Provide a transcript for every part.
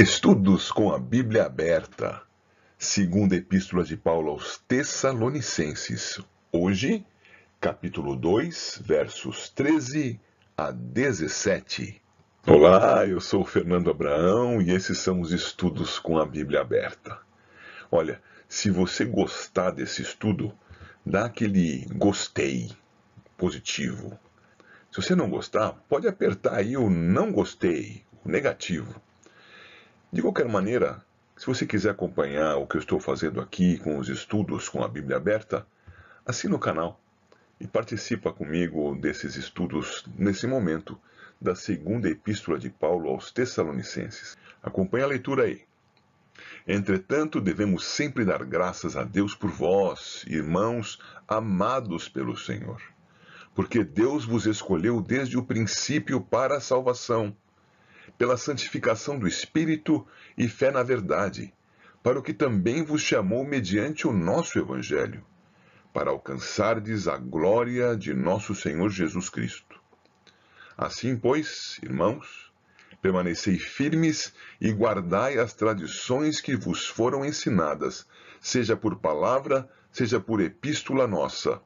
Estudos com a Bíblia aberta. Segunda Epístola de Paulo aos Tessalonicenses. Hoje, capítulo 2, versos 13 a 17. Olá, eu sou o Fernando Abraão e esses são os estudos com a Bíblia aberta. Olha, se você gostar desse estudo, dá aquele gostei positivo. Se você não gostar, pode apertar aí o não gostei, o negativo. De qualquer maneira, se você quiser acompanhar o que eu estou fazendo aqui com os estudos com a Bíblia aberta, assina o canal e participa comigo desses estudos nesse momento da segunda epístola de Paulo aos Tessalonicenses. Acompanhe a leitura aí. Entretanto, devemos sempre dar graças a Deus por vós, irmãos amados pelo Senhor, porque Deus vos escolheu desde o princípio para a salvação pela santificação do Espírito e fé na verdade, para o que também vos chamou mediante o nosso Evangelho, para alcançardes a glória de nosso Senhor Jesus Cristo. Assim, pois, irmãos, permanecei firmes e guardai as tradições que vos foram ensinadas, seja por palavra, seja por epístola nossa.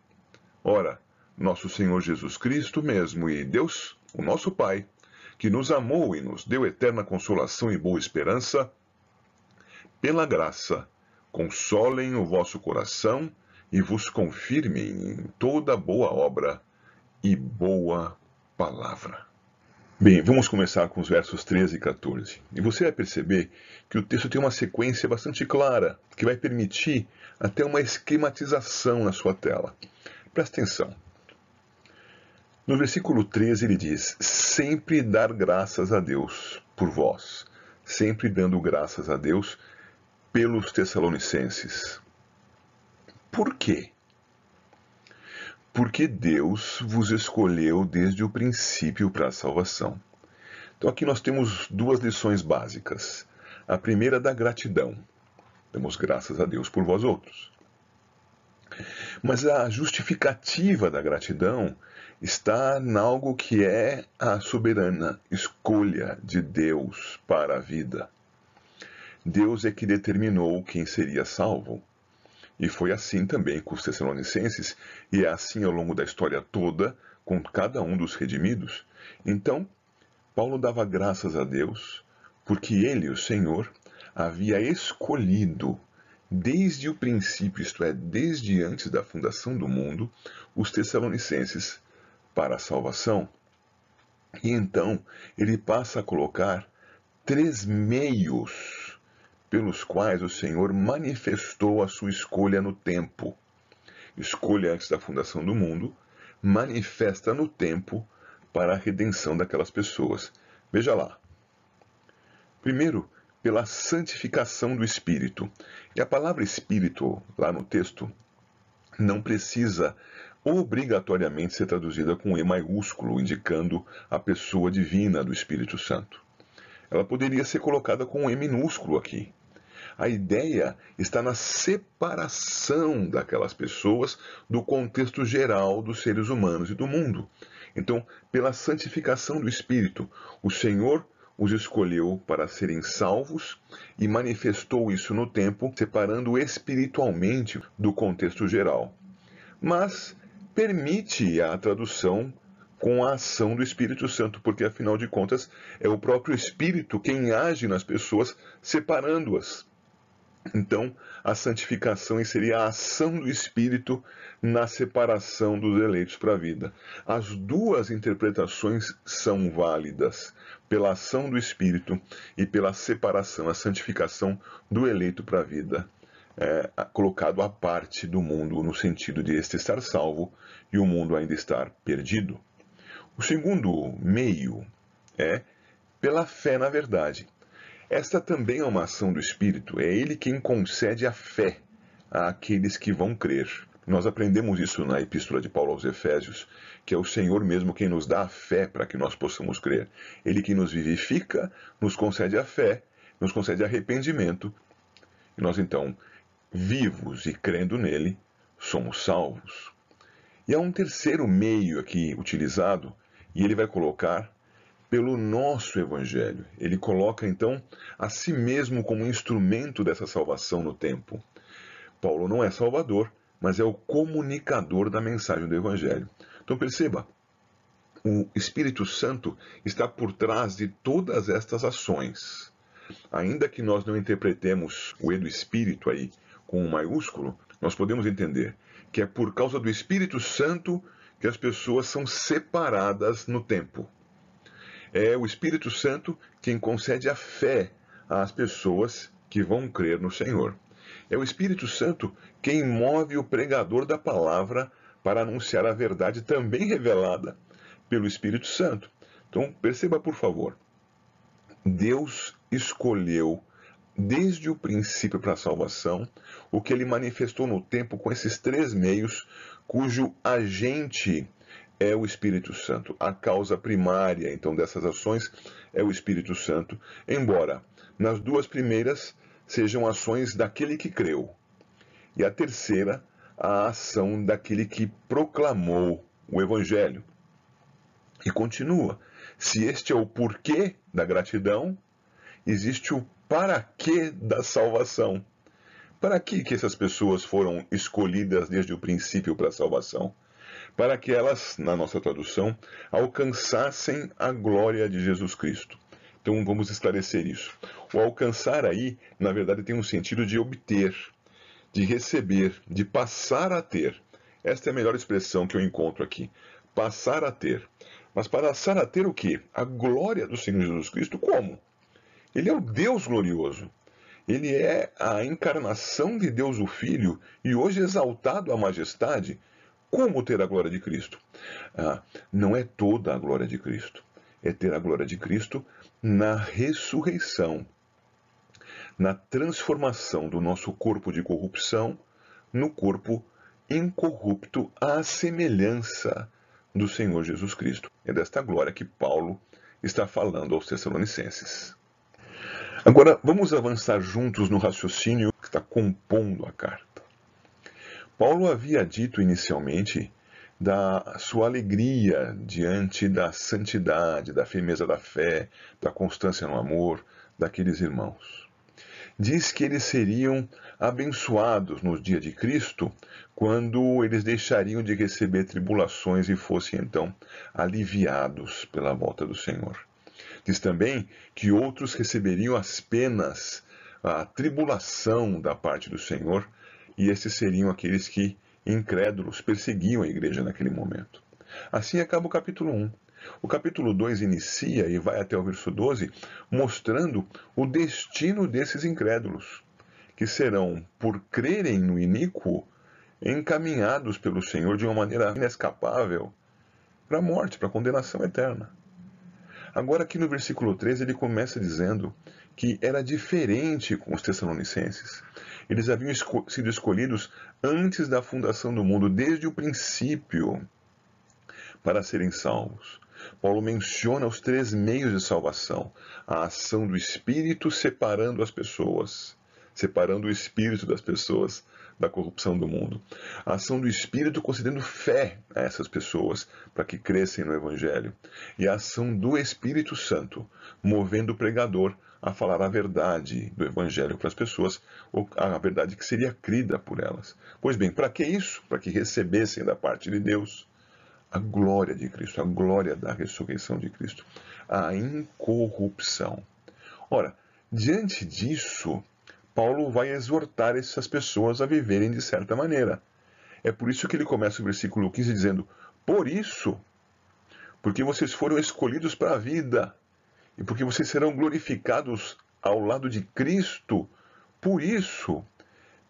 Ora, nosso Senhor Jesus Cristo mesmo e Deus, o nosso Pai, que nos amou e nos deu eterna consolação e boa esperança, pela graça, consolem o vosso coração e vos confirmem em toda boa obra e boa palavra. Bem, vamos começar com os versos 13 e 14. E você vai perceber que o texto tem uma sequência bastante clara, que vai permitir até uma esquematização na sua tela. Presta atenção. No versículo 13 ele diz: Sempre dar graças a Deus por vós, sempre dando graças a Deus pelos Tessalonicenses. Por quê? Porque Deus vos escolheu desde o princípio para a salvação. Então aqui nós temos duas lições básicas. A primeira da gratidão. Damos graças a Deus por vós outros. Mas a justificativa da gratidão está em algo que é a soberana escolha de Deus para a vida. Deus é que determinou quem seria salvo. E foi assim também com os Tessalonicenses, e é assim ao longo da história toda com cada um dos redimidos. Então, Paulo dava graças a Deus, porque ele, o Senhor, havia escolhido desde o princípio, isto é, desde antes da fundação do mundo, os Tessalonicenses para a salvação. E então ele passa a colocar três meios pelos quais o Senhor manifestou a sua escolha no tempo. Escolha antes da fundação do mundo, manifesta no tempo para a redenção daquelas pessoas. Veja lá. Primeiro, pela santificação do Espírito. E a palavra Espírito, lá no texto, não precisa obrigatoriamente ser traduzida com E maiúsculo, indicando a pessoa divina do Espírito Santo. Ela poderia ser colocada com E minúsculo aqui. A ideia está na separação daquelas pessoas do contexto geral dos seres humanos e do mundo. Então, pela santificação do Espírito, o Senhor os escolheu para serem salvos e manifestou isso no tempo, separando espiritualmente do contexto geral. Mas permite a tradução com a ação do Espírito Santo, porque afinal de contas é o próprio Espírito quem age nas pessoas, separando-as. Então, a santificação seria a ação do Espírito na separação dos eleitos para a vida. As duas interpretações são válidas, pela ação do Espírito e pela separação, a santificação do eleito para a vida é, colocado à parte do mundo, no sentido de este estar salvo e o mundo ainda estar perdido. O segundo meio é pela fé na verdade. Esta também é uma ação do Espírito, é Ele quem concede a fé àqueles que vão crer. Nós aprendemos isso na Epístola de Paulo aos Efésios, que é o Senhor mesmo quem nos dá a fé para que nós possamos crer. Ele que nos vivifica, nos concede a fé, nos concede arrependimento, e nós então vivos e crendo nele, somos salvos. E há um terceiro meio aqui utilizado, e ele vai colocar pelo nosso evangelho. Ele coloca então a si mesmo como instrumento dessa salvação no tempo. Paulo não é salvador, mas é o comunicador da mensagem do evangelho. Então perceba, o Espírito Santo está por trás de todas estas ações. Ainda que nós não interpretemos o E do Espírito aí com um maiúsculo, nós podemos entender que é por causa do Espírito Santo que as pessoas são separadas no tempo. É o Espírito Santo quem concede a fé às pessoas que vão crer no Senhor. É o Espírito Santo quem move o pregador da palavra para anunciar a verdade também revelada pelo Espírito Santo. Então, perceba, por favor, Deus escolheu desde o princípio para a salvação o que ele manifestou no tempo com esses três meios, cujo agente é o Espírito Santo. A causa primária, então, dessas ações é o Espírito Santo, embora nas duas primeiras sejam ações daquele que creu, e a terceira, a ação daquele que proclamou o Evangelho. E continua: se este é o porquê da gratidão, existe o para quê da salvação. Para que, que essas pessoas foram escolhidas desde o princípio para a salvação? Para que elas, na nossa tradução, alcançassem a glória de Jesus Cristo. Então vamos esclarecer isso. O alcançar aí, na verdade, tem um sentido de obter, de receber, de passar a ter. Esta é a melhor expressão que eu encontro aqui. Passar a ter. Mas passar a ter o quê? A glória do Senhor Jesus Cristo como? Ele é o Deus glorioso. Ele é a encarnação de Deus o Filho e hoje exaltado à majestade. Como ter a glória de Cristo? Ah, não é toda a glória de Cristo. É ter a glória de Cristo na ressurreição, na transformação do nosso corpo de corrupção no corpo incorrupto à semelhança do Senhor Jesus Cristo. É desta glória que Paulo está falando aos Tessalonicenses. Agora, vamos avançar juntos no raciocínio que está compondo a carta. Paulo havia dito inicialmente da sua alegria diante da santidade, da firmeza da fé, da constância no amor daqueles irmãos. Diz que eles seriam abençoados no dia de Cristo quando eles deixariam de receber tribulações e fossem então aliviados pela volta do Senhor. Diz também que outros receberiam as penas, a tribulação da parte do Senhor, e esses seriam aqueles que, incrédulos, perseguiam a igreja naquele momento. Assim acaba o capítulo 1. O capítulo 2 inicia e vai até o verso 12, mostrando o destino desses incrédulos, que serão, por crerem no iníquo, encaminhados pelo Senhor de uma maneira inescapável para a morte, para a condenação eterna. Agora, aqui no versículo 13, ele começa dizendo que era diferente com os Tessalonicenses. Eles haviam esco sido escolhidos antes da fundação do mundo, desde o princípio, para serem salvos. Paulo menciona os três meios de salvação: a ação do Espírito separando as pessoas, separando o espírito das pessoas da corrupção do mundo. A ação do Espírito concedendo fé a essas pessoas para que crescem no Evangelho. E a ação do Espírito Santo movendo o pregador a falar a verdade do Evangelho para as pessoas, ou a verdade que seria crida por elas. Pois bem, para que isso? Para que recebessem da parte de Deus a glória de Cristo, a glória da ressurreição de Cristo, a incorrupção. Ora, diante disso, Paulo vai exortar essas pessoas a viverem de certa maneira. É por isso que ele começa o versículo 15 dizendo: Por isso, porque vocês foram escolhidos para a vida, e porque vocês serão glorificados ao lado de Cristo, por isso,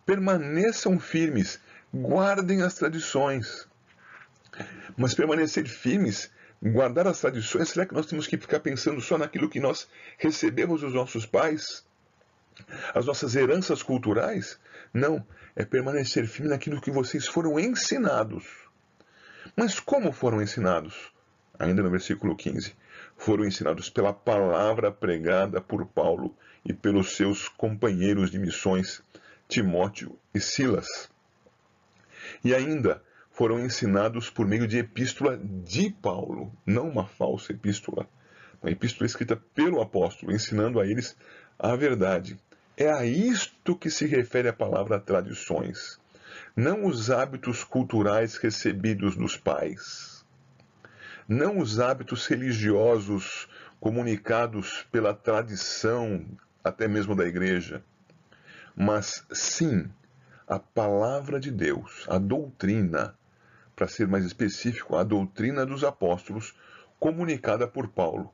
permaneçam firmes, guardem as tradições. Mas permanecer firmes, guardar as tradições, será que nós temos que ficar pensando só naquilo que nós recebemos dos nossos pais? As nossas heranças culturais? Não, é permanecer firme naquilo que vocês foram ensinados. Mas como foram ensinados? Ainda no versículo 15. Foram ensinados pela palavra pregada por Paulo e pelos seus companheiros de missões, Timóteo e Silas. E ainda foram ensinados por meio de epístola de Paulo, não uma falsa epístola, uma epístola escrita pelo apóstolo, ensinando a eles a verdade. É a isto que se refere a palavra tradições, não os hábitos culturais recebidos dos pais, não os hábitos religiosos comunicados pela tradição, até mesmo da igreja, mas sim a palavra de Deus, a doutrina, para ser mais específico, a doutrina dos apóstolos comunicada por Paulo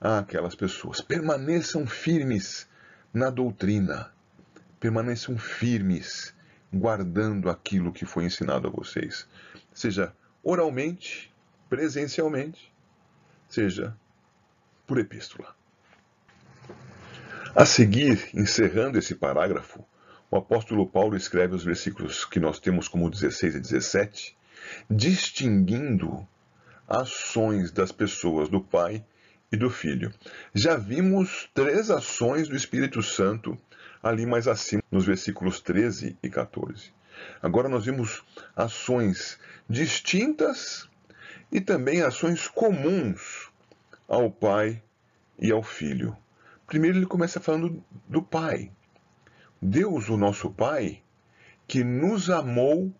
àquelas pessoas. Permaneçam firmes na doutrina, permaneçam firmes guardando aquilo que foi ensinado a vocês, seja oralmente, presencialmente, seja por epístola. A seguir, encerrando esse parágrafo, o apóstolo Paulo escreve os versículos que nós temos como 16 e 17, distinguindo ações das pessoas do Pai e do Filho. Já vimos três ações do Espírito Santo ali mais acima, nos versículos 13 e 14. Agora nós vimos ações distintas e também ações comuns ao Pai e ao Filho. Primeiro ele começa falando do Pai. Deus, o nosso Pai, que nos amou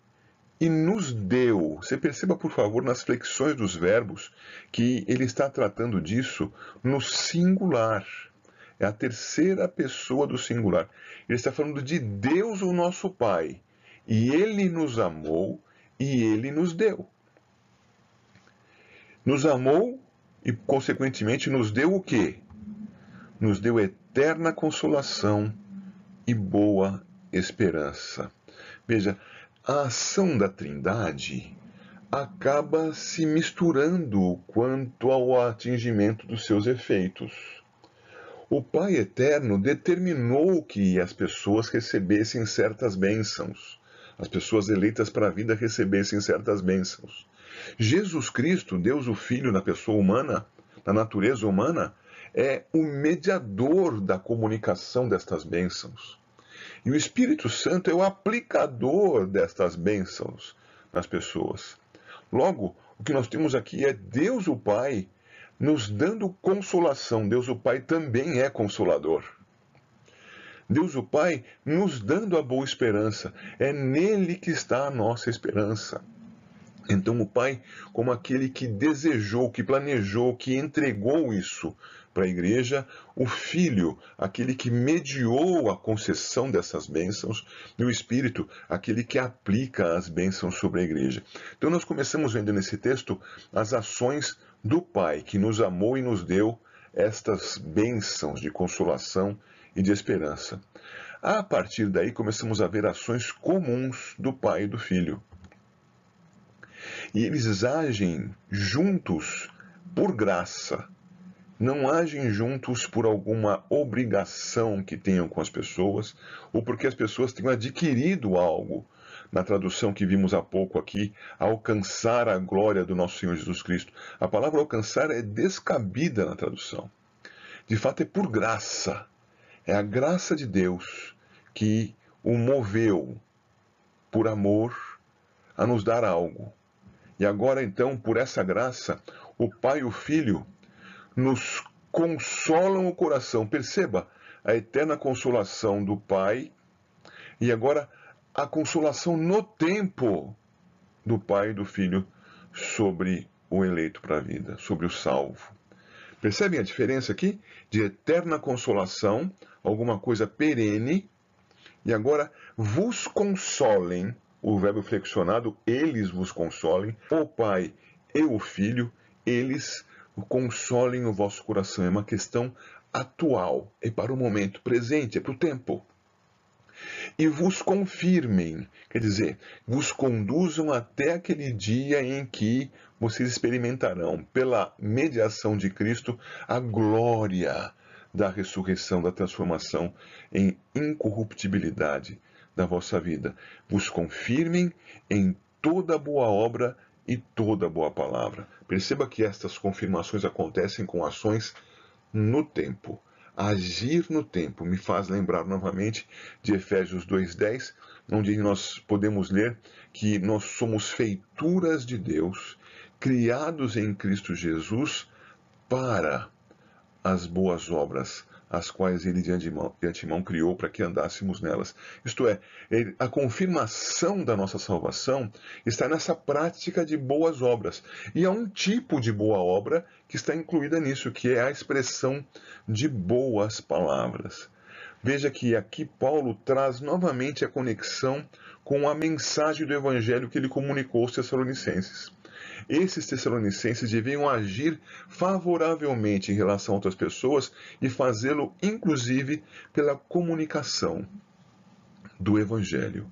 e nos deu. Você perceba, por favor, nas flexões dos verbos, que ele está tratando disso no singular. É a terceira pessoa do singular. Ele está falando de Deus, o nosso Pai. E ele nos amou e ele nos deu. Nos amou e, consequentemente, nos deu o quê? Nos deu eterna consolação e boa esperança. Veja, a ação da Trindade acaba se misturando quanto ao atingimento dos seus efeitos. O Pai Eterno determinou que as pessoas recebessem certas bênçãos, as pessoas eleitas para a vida recebessem certas bênçãos. Jesus Cristo, Deus o Filho na pessoa humana, na natureza humana, é o mediador da comunicação destas bênçãos. E o Espírito Santo é o aplicador destas bênçãos nas pessoas. Logo, o que nós temos aqui é Deus o Pai nos dando consolação. Deus o Pai também é consolador. Deus o Pai nos dando a boa esperança. É nele que está a nossa esperança. Então, o Pai, como aquele que desejou, que planejou, que entregou isso para a igreja, o Filho, aquele que mediou a concessão dessas bênçãos, e o Espírito, aquele que aplica as bênçãos sobre a igreja. Então, nós começamos vendo nesse texto as ações do Pai, que nos amou e nos deu estas bênçãos de consolação e de esperança. A partir daí, começamos a ver ações comuns do Pai e do Filho. E eles agem juntos por graça, não agem juntos por alguma obrigação que tenham com as pessoas ou porque as pessoas tenham adquirido algo. Na tradução que vimos há pouco aqui, alcançar a glória do nosso Senhor Jesus Cristo. A palavra alcançar é descabida na tradução. De fato, é por graça. É a graça de Deus que o moveu por amor a nos dar algo. E agora, então, por essa graça, o Pai e o Filho nos consolam o coração. Perceba a eterna consolação do Pai e agora a consolação no tempo do Pai e do Filho sobre o eleito para a vida, sobre o salvo. Percebem a diferença aqui? De eterna consolação, alguma coisa perene, e agora vos consolem, o verbo flexionado, eles vos consolem, o Pai e o Filho, eles consolem o vosso coração. É uma questão atual, é para o momento presente, é para o tempo. E vos confirmem, quer dizer, vos conduzam até aquele dia em que vocês experimentarão, pela mediação de Cristo, a glória da ressurreição, da transformação em incorruptibilidade da vossa vida. Vos confirmem em toda boa obra e toda boa palavra. Perceba que estas confirmações acontecem com ações no tempo. Agir no tempo me faz lembrar novamente de Efésios 2:10, onde nós podemos ler que nós somos feituras de Deus, criados em Cristo Jesus para as boas obras, as quais ele de antemão, de antemão criou para que andássemos nelas. Isto é, a confirmação da nossa salvação está nessa prática de boas obras. E há um tipo de boa obra que está incluída nisso, que é a expressão de boas palavras. Veja que aqui Paulo traz novamente a conexão com a mensagem do evangelho que ele comunicou aos Tessalonicenses esses tessalonicenses deviam agir favoravelmente em relação a outras pessoas e fazê-lo, inclusive, pela comunicação do Evangelho,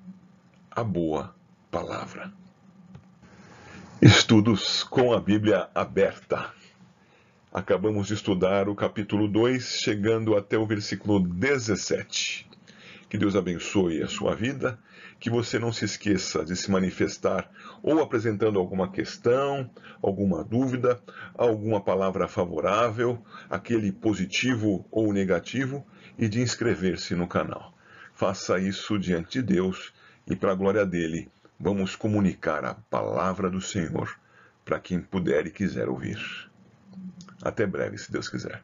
a boa palavra. Estudos com a Bíblia aberta. Acabamos de estudar o capítulo 2, chegando até o versículo 17. Que Deus abençoe a sua vida que você não se esqueça de se manifestar ou apresentando alguma questão, alguma dúvida, alguma palavra favorável, aquele positivo ou negativo, e de inscrever-se no canal. Faça isso diante de Deus e, para a glória dele, vamos comunicar a palavra do Senhor para quem puder e quiser ouvir. Até breve, se Deus quiser.